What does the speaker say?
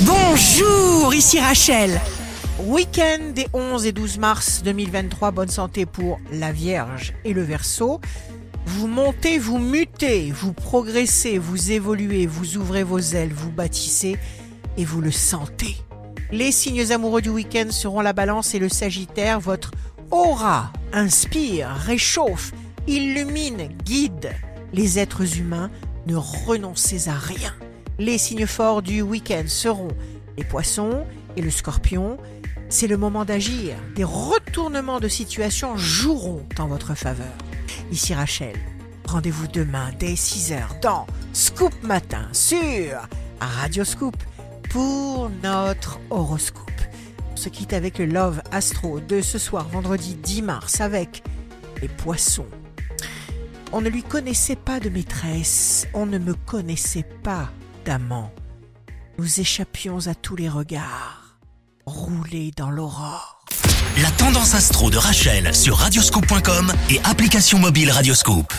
Bonjour, ici Rachel. Week-end des 11 et 12 mars 2023, bonne santé pour la Vierge et le Verseau. Vous montez, vous mutez, vous progressez, vous évoluez, vous ouvrez vos ailes, vous bâtissez et vous le sentez. Les signes amoureux du week-end seront la balance et le sagittaire. Votre aura inspire, réchauffe, illumine, guide les êtres humains. Ne renoncez à rien. Les signes forts du week-end seront les poissons et le scorpion. C'est le moment d'agir. Des retournements de situation joueront en votre faveur. Ici Rachel. Rendez-vous demain dès 6h dans Scoop Matin sur Radio Scoop pour notre horoscope. On se quitte avec le Love Astro de ce soir, vendredi 10 mars, avec les poissons. On ne lui connaissait pas de maîtresse, on ne me connaissait pas d'amant. Nous échappions à tous les regards, roulés dans l'aurore. La tendance astro de Rachel sur radioscope.com et application mobile Radioscope.